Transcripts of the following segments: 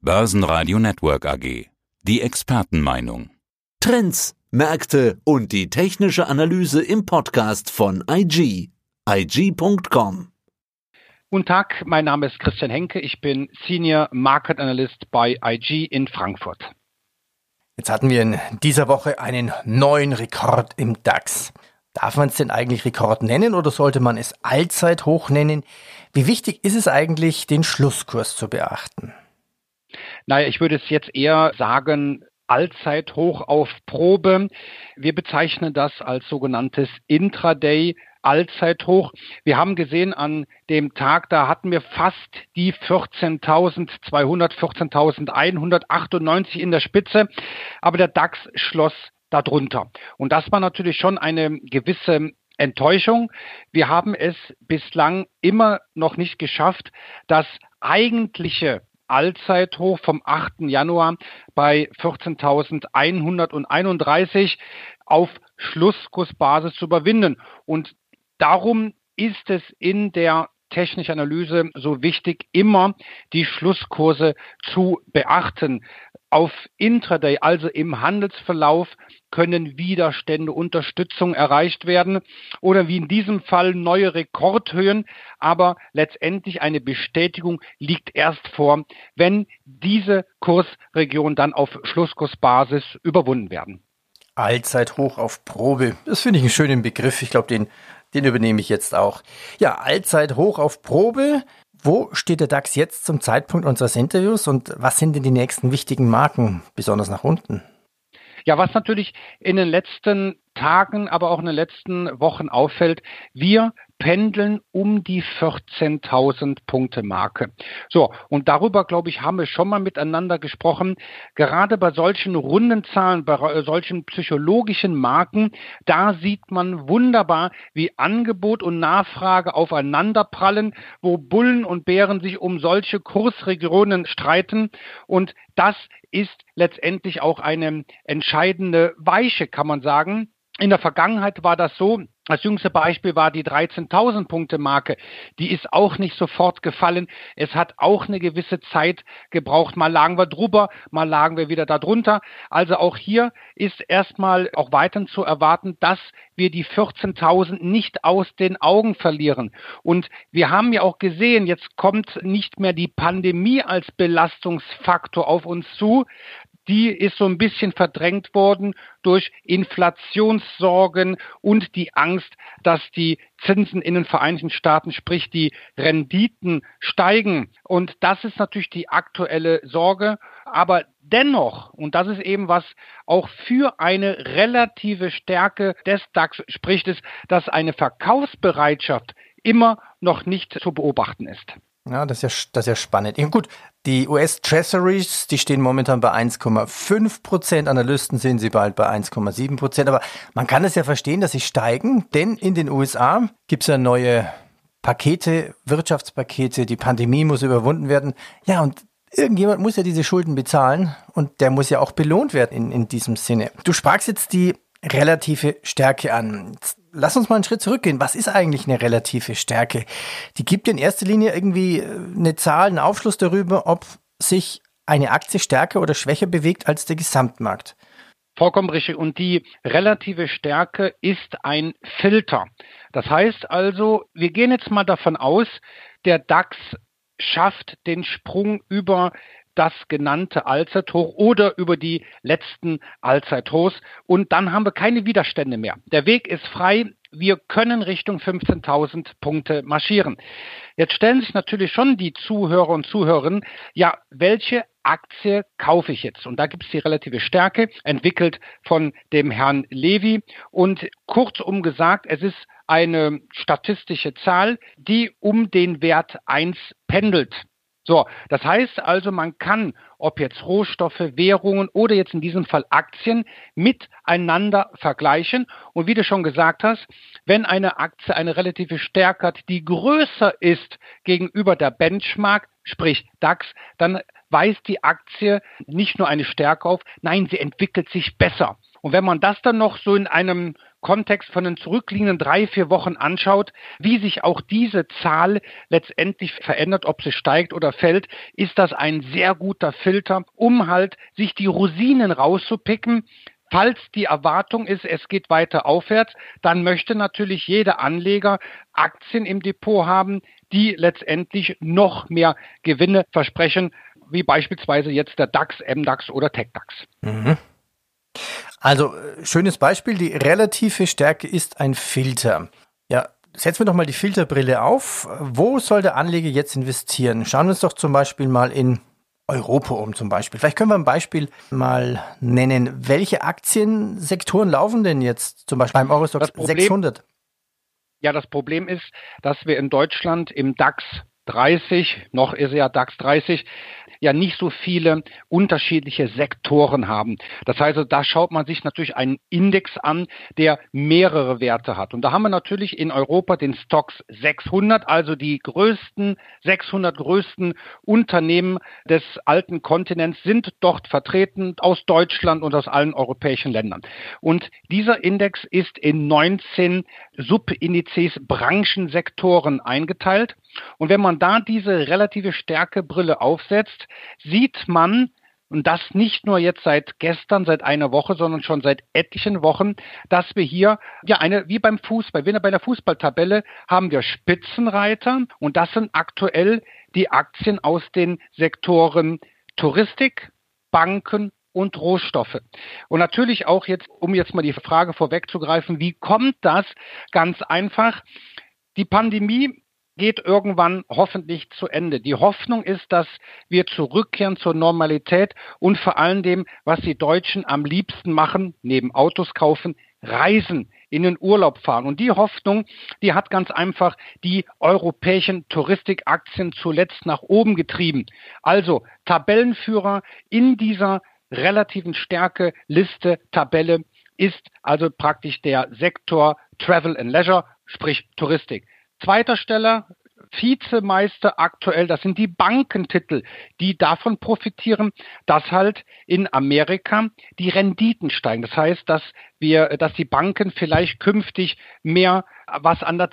Börsenradio Network AG. Die Expertenmeinung. Trends, Märkte und die technische Analyse im Podcast von IG. IG.com. Guten Tag, mein Name ist Christian Henke. Ich bin Senior Market Analyst bei IG in Frankfurt. Jetzt hatten wir in dieser Woche einen neuen Rekord im DAX. Darf man es denn eigentlich Rekord nennen oder sollte man es Allzeithoch nennen? Wie wichtig ist es eigentlich, den Schlusskurs zu beachten? Naja, ich würde es jetzt eher sagen, Allzeithoch auf Probe. Wir bezeichnen das als sogenanntes Intraday Allzeithoch. Wir haben gesehen an dem Tag, da hatten wir fast die 14.200, 14.198 in der Spitze, aber der DAX schloss darunter. Und das war natürlich schon eine gewisse Enttäuschung. Wir haben es bislang immer noch nicht geschafft, das eigentliche Allzeithoch vom 8. Januar bei 14.131 auf Schlusskursbasis zu überwinden. Und darum ist es in der technischen Analyse so wichtig, immer die Schlusskurse zu beachten. Auf Intraday, also im Handelsverlauf, können Widerstände, Unterstützung erreicht werden oder wie in diesem Fall neue Rekordhöhen, aber letztendlich eine Bestätigung liegt erst vor, wenn diese Kursregionen dann auf Schlusskursbasis überwunden werden. Allzeithoch auf Probe. Das finde ich einen schönen Begriff. Ich glaube, den, den übernehme ich jetzt auch. Ja, Allzeithoch auf Probe. Wo steht der DAX jetzt zum Zeitpunkt unseres Interviews und was sind denn die nächsten wichtigen Marken, besonders nach unten? Ja, was natürlich in den letzten Tagen, aber auch in den letzten Wochen auffällt, wir pendeln um die 14.000 Punkte Marke. So, und darüber, glaube ich, haben wir schon mal miteinander gesprochen. Gerade bei solchen runden Zahlen, bei solchen psychologischen Marken, da sieht man wunderbar, wie Angebot und Nachfrage aufeinanderprallen, wo Bullen und Bären sich um solche Kursregionen streiten. Und das ist letztendlich auch eine entscheidende Weiche, kann man sagen. In der Vergangenheit war das so, das jüngste Beispiel war die 13.000 Punkte Marke. Die ist auch nicht sofort gefallen. Es hat auch eine gewisse Zeit gebraucht. Mal lagen wir drüber, mal lagen wir wieder darunter. Also auch hier ist erstmal auch weiterhin zu erwarten, dass wir die 14.000 nicht aus den Augen verlieren. Und wir haben ja auch gesehen, jetzt kommt nicht mehr die Pandemie als Belastungsfaktor auf uns zu die ist so ein bisschen verdrängt worden durch Inflationssorgen und die Angst, dass die Zinsen in den Vereinigten Staaten, sprich die Renditen steigen. Und das ist natürlich die aktuelle Sorge. Aber dennoch, und das ist eben was auch für eine relative Stärke des DAX spricht, ist, dass eine Verkaufsbereitschaft immer noch nicht zu beobachten ist. Ja, das ist ja, das ist ja spannend. Gut, die US Treasuries, die stehen momentan bei 1,5 Prozent. Analysten sehen sie bald bei 1,7 Prozent. Aber man kann es ja verstehen, dass sie steigen, denn in den USA gibt es ja neue Pakete, Wirtschaftspakete. Die Pandemie muss überwunden werden. Ja, und irgendjemand muss ja diese Schulden bezahlen und der muss ja auch belohnt werden in, in diesem Sinne. Du sprachst jetzt die relative Stärke an. Lass uns mal einen Schritt zurückgehen. Was ist eigentlich eine relative Stärke? Die gibt in erster Linie irgendwie äh, eine Zahl, einen Aufschluss darüber, ob sich eine Aktie stärker oder schwächer bewegt als der Gesamtmarkt. Vollkommen richtig. Und die relative Stärke ist ein Filter. Das heißt also, wir gehen jetzt mal davon aus, der DAX schafft den Sprung über das genannte Allzeithoch oder über die letzten Allzeithochs. Und dann haben wir keine Widerstände mehr. Der Weg ist frei. Wir können Richtung 15.000 Punkte marschieren. Jetzt stellen sich natürlich schon die Zuhörer und Zuhörerinnen, ja, welche Aktie kaufe ich jetzt? Und da gibt es die relative Stärke, entwickelt von dem Herrn Levy. Und kurzum gesagt, es ist eine statistische Zahl, die um den Wert 1 pendelt. So, das heißt also, man kann, ob jetzt Rohstoffe, Währungen oder jetzt in diesem Fall Aktien, miteinander vergleichen. Und wie du schon gesagt hast, wenn eine Aktie eine relative Stärke hat, die größer ist gegenüber der Benchmark, sprich DAX, dann weist die Aktie nicht nur eine Stärke auf, nein, sie entwickelt sich besser. Und wenn man das dann noch so in einem Kontext von den zurückliegenden drei, vier Wochen anschaut, wie sich auch diese Zahl letztendlich verändert, ob sie steigt oder fällt, ist das ein sehr guter Filter, um halt sich die Rosinen rauszupicken, Falls die Erwartung ist, es geht weiter aufwärts, dann möchte natürlich jeder Anleger Aktien im Depot haben, die letztendlich noch mehr Gewinne versprechen, wie beispielsweise jetzt der DAX, MDAX oder TechDAX. Mhm. Also, schönes Beispiel, die relative Stärke ist ein Filter. Ja, setzen wir doch mal die Filterbrille auf. Wo soll der Anleger jetzt investieren? Schauen wir uns doch zum Beispiel mal in Europa um zum Beispiel. Vielleicht können wir ein Beispiel mal nennen. Welche Aktiensektoren laufen denn jetzt zum Beispiel beim Eurostox 600? Ja, das Problem ist, dass wir in Deutschland im DAX 30, noch ist er DAX 30, ja nicht so viele unterschiedliche Sektoren haben. Das heißt, da schaut man sich natürlich einen Index an, der mehrere Werte hat. Und da haben wir natürlich in Europa den Stocks 600, also die größten 600 größten Unternehmen des alten Kontinents sind dort vertreten aus Deutschland und aus allen europäischen Ländern. Und dieser Index ist in 19 Subindizes Branchensektoren eingeteilt. Und wenn man da diese relative Stärkebrille aufsetzt, sieht man, und das nicht nur jetzt seit gestern, seit einer Woche, sondern schon seit etlichen Wochen, dass wir hier, ja, eine, wie beim Fußball, wie bei der Fußballtabelle, haben wir Spitzenreiter und das sind aktuell die Aktien aus den Sektoren Touristik, Banken und Rohstoffe. Und natürlich auch jetzt, um jetzt mal die Frage vorwegzugreifen, wie kommt das? Ganz einfach. Die Pandemie geht irgendwann hoffentlich zu Ende. Die Hoffnung ist, dass wir zurückkehren zur Normalität und vor allem dem, was die Deutschen am liebsten machen, neben Autos kaufen, reisen, in den Urlaub fahren. Und die Hoffnung, die hat ganz einfach die europäischen Touristikaktien zuletzt nach oben getrieben. Also Tabellenführer in dieser relativen Stärke Liste Tabelle ist also praktisch der Sektor Travel and Leisure, sprich Touristik. Zweiter Stelle, Vizemeister aktuell, das sind die Bankentitel, die davon profitieren, dass halt in Amerika die Renditen steigen. Das heißt, dass wir, dass die Banken vielleicht künftig mehr was an der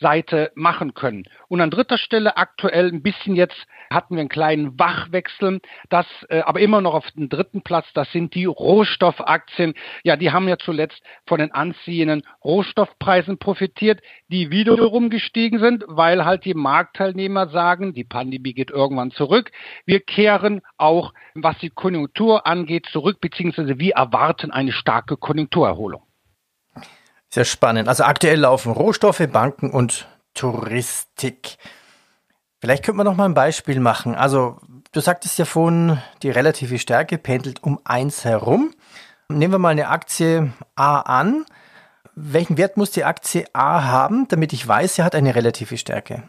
Zinsseite machen können. Und an dritter Stelle aktuell ein bisschen jetzt hatten wir einen kleinen Wachwechsel, das äh, aber immer noch auf dem dritten Platz, das sind die Rohstoffaktien. Ja, die haben ja zuletzt von den anziehenden Rohstoffpreisen profitiert, die wiederum gestiegen sind, weil halt die Marktteilnehmer sagen, die Pandemie geht irgendwann zurück. Wir kehren auch, was die Konjunktur angeht, zurück, beziehungsweise wir erwarten eine starke Konjunkturerholung. Sehr spannend. Also aktuell laufen Rohstoffe, Banken und Touristik. Vielleicht könnte man noch mal ein Beispiel machen. Also du sagtest ja vorhin, die relative Stärke pendelt um eins herum. Nehmen wir mal eine Aktie A an. Welchen Wert muss die Aktie A haben, damit ich weiß, sie hat eine relative Stärke?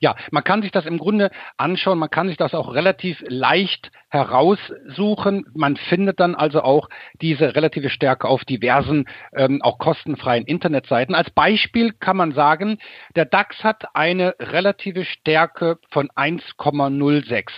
Ja, man kann sich das im Grunde anschauen, man kann sich das auch relativ leicht heraussuchen. Man findet dann also auch diese relative Stärke auf diversen, ähm, auch kostenfreien Internetseiten. Als Beispiel kann man sagen, der DAX hat eine relative Stärke von 1,06.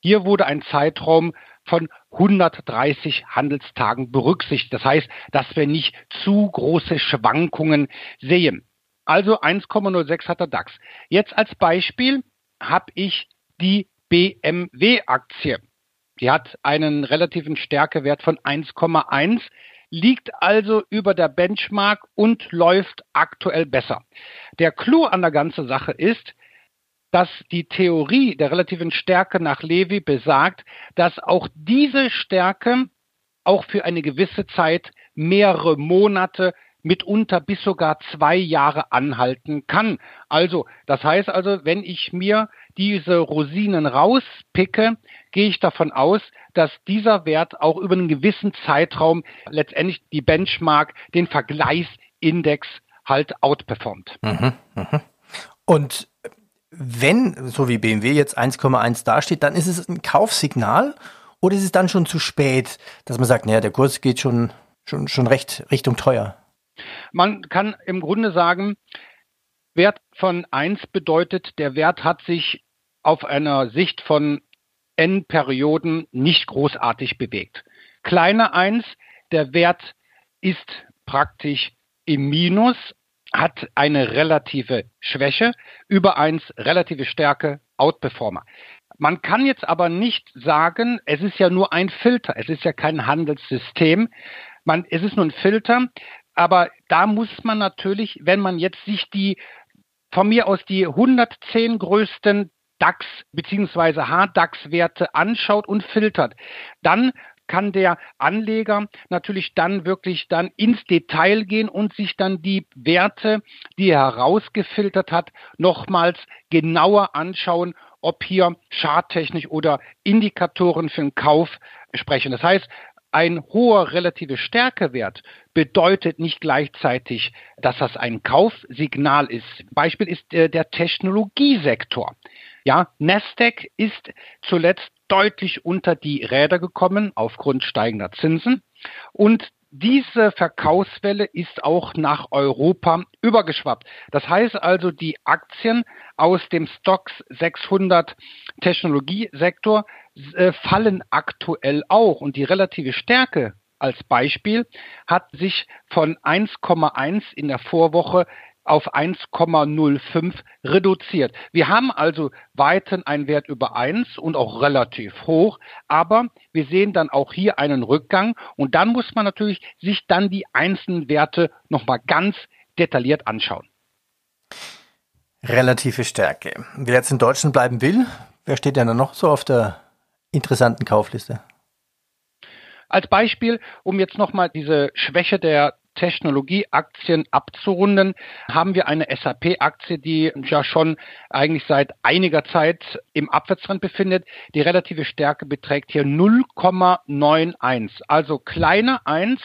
Hier wurde ein Zeitraum von 130 Handelstagen berücksichtigt. Das heißt, dass wir nicht zu große Schwankungen sehen. Also 1,06 hat der DAX. Jetzt als Beispiel habe ich die BMW-Aktie. Die hat einen relativen Stärkewert von 1,1, liegt also über der Benchmark und läuft aktuell besser. Der Clou an der ganzen Sache ist, dass die Theorie der relativen Stärke nach Levi besagt, dass auch diese Stärke auch für eine gewisse Zeit mehrere Monate mitunter bis sogar zwei Jahre anhalten kann. Also, das heißt also, wenn ich mir diese Rosinen rauspicke, gehe ich davon aus, dass dieser Wert auch über einen gewissen Zeitraum letztendlich die Benchmark, den Vergleichsindex halt outperformt. Mhm, mh. Und wenn, so wie BMW jetzt 1,1 dasteht, dann ist es ein Kaufsignal oder ist es dann schon zu spät, dass man sagt, naja, der Kurs geht schon, schon, schon recht Richtung teuer? Man kann im Grunde sagen, Wert von 1 bedeutet, der Wert hat sich auf einer Sicht von n Perioden nicht großartig bewegt. Kleiner 1, der Wert ist praktisch im Minus, hat eine relative Schwäche, über eins relative Stärke, Outperformer. Man kann jetzt aber nicht sagen, es ist ja nur ein Filter, es ist ja kein Handelssystem, man, es ist nur ein Filter, aber da muss man natürlich, wenn man jetzt sich die von mir aus die 110 größten DAX bzw. HDAX-Werte anschaut und filtert, dann kann der Anleger natürlich dann wirklich dann ins Detail gehen und sich dann die Werte, die er herausgefiltert hat, nochmals genauer anschauen, ob hier charttechnisch oder Indikatoren für den Kauf sprechen. Das heißt, ein hoher relative Stärkewert bedeutet nicht gleichzeitig, dass das ein Kaufsignal ist. Beispiel ist äh, der Technologiesektor. Ja, Nasdaq ist zuletzt deutlich unter die Räder gekommen aufgrund steigender Zinsen und diese Verkaufswelle ist auch nach Europa übergeschwappt. Das heißt also, die Aktien aus dem Stocks 600 Technologiesektor äh, fallen aktuell auch und die relative Stärke als Beispiel hat sich von 1,1 in der Vorwoche auf 1,05 reduziert. Wir haben also weiterhin einen Wert über 1 und auch relativ hoch, aber wir sehen dann auch hier einen Rückgang und dann muss man natürlich sich dann die einzelnen Werte nochmal ganz detailliert anschauen. Relative Stärke. Wer jetzt in Deutschland bleiben will, wer steht denn noch so auf der interessanten Kaufliste? Als Beispiel, um jetzt nochmal diese Schwäche der Technologieaktien abzurunden, haben wir eine SAP-Aktie, die ja schon eigentlich seit einiger Zeit im Abwärtstrend befindet. Die relative Stärke beträgt hier 0,91, also kleiner 1.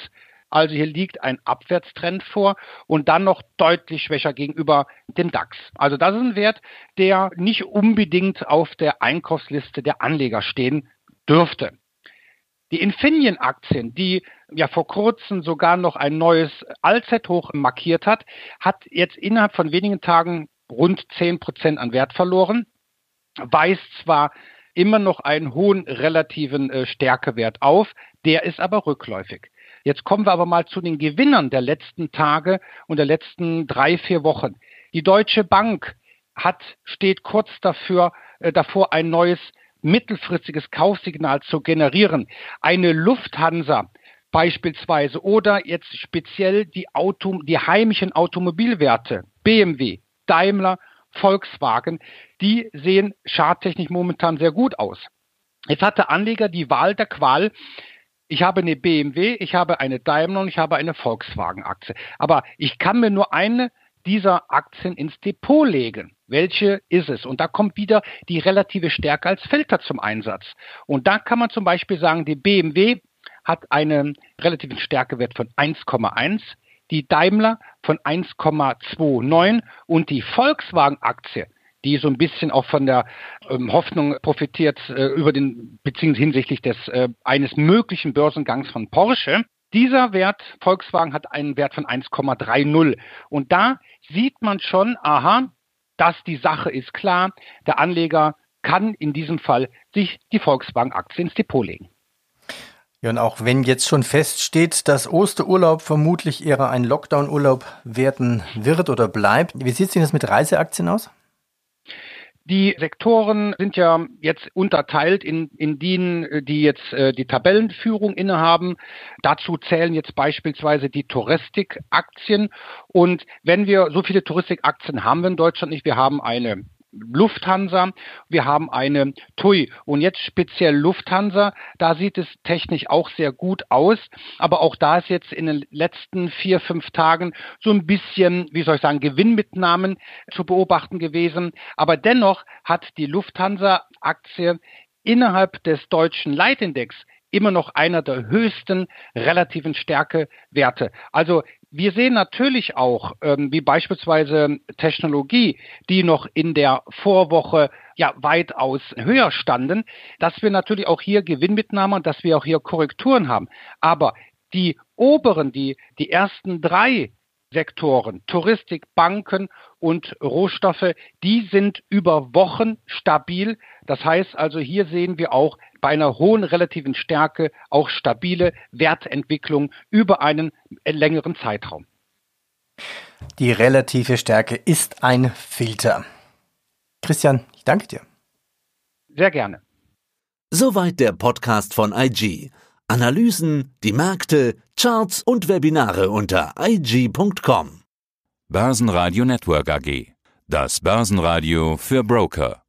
Also hier liegt ein Abwärtstrend vor und dann noch deutlich schwächer gegenüber dem DAX. Also das ist ein Wert, der nicht unbedingt auf der Einkaufsliste der Anleger stehen dürfte. Die Infineon-Aktien, die ja vor kurzem sogar noch ein neues Allzeithoch markiert hat, hat jetzt innerhalb von wenigen Tagen rund 10 Prozent an Wert verloren, weist zwar immer noch einen hohen relativen äh, Stärkewert auf, der ist aber rückläufig. Jetzt kommen wir aber mal zu den Gewinnern der letzten Tage und der letzten drei, vier Wochen. Die Deutsche Bank hat, steht kurz dafür, äh, davor, ein neues mittelfristiges Kaufsignal zu generieren. Eine Lufthansa beispielsweise oder jetzt speziell die, Auto, die heimischen Automobilwerte, BMW, Daimler, Volkswagen, die sehen charttechnisch momentan sehr gut aus. Jetzt hat der Anleger die Wahl der Qual. Ich habe eine BMW, ich habe eine Daimler und ich habe eine Volkswagen-Aktie. Aber ich kann mir nur eine dieser Aktien ins Depot legen. Welche ist es? Und da kommt wieder die relative Stärke als Filter zum Einsatz. Und da kann man zum Beispiel sagen, die BMW hat einen relativen Stärkewert von 1,1, die Daimler von 1,29 und die Volkswagen-Aktie, die so ein bisschen auch von der ähm, Hoffnung profitiert äh, über den beziehungsweise hinsichtlich des äh, eines möglichen Börsengangs von Porsche. Dieser Wert Volkswagen hat einen Wert von 1,30 und da sieht man schon, aha, dass die Sache ist klar. Der Anleger kann in diesem Fall sich die Volkswagen-Aktie ins Depot legen. Ja, und auch wenn jetzt schon feststeht, dass Osterurlaub vermutlich eher ein Lockdown-Urlaub werden wird oder bleibt, wie sieht es denn das mit Reiseaktien aus? Die Sektoren sind ja jetzt unterteilt in, in denen, die jetzt äh, die Tabellenführung innehaben. Dazu zählen jetzt beispielsweise die Touristikaktien. Und wenn wir so viele Touristikaktien haben wir in Deutschland nicht, wir haben eine Lufthansa, wir haben eine TUI. Und jetzt speziell Lufthansa, da sieht es technisch auch sehr gut aus, aber auch da ist jetzt in den letzten vier, fünf Tagen so ein bisschen, wie soll ich sagen, Gewinnmitnahmen zu beobachten gewesen, aber dennoch hat die Lufthansa-Aktie innerhalb des deutschen Leitindex immer noch einer der höchsten relativen Stärkewerte. Also wir sehen natürlich auch, ähm, wie beispielsweise Technologie, die noch in der Vorwoche ja weitaus höher standen, dass wir natürlich auch hier Gewinnmitnahme und dass wir auch hier Korrekturen haben. Aber die oberen, die, die ersten drei Sektoren, Touristik, Banken und Rohstoffe, die sind über Wochen stabil. Das heißt also, hier sehen wir auch bei einer hohen relativen Stärke auch stabile Wertentwicklung über einen längeren Zeitraum. Die relative Stärke ist ein Filter. Christian, ich danke dir. Sehr gerne. Soweit der Podcast von IG. Analysen, die Märkte, Charts und Webinare unter IG.com. Börsenradio Network AG. Das Börsenradio für Broker.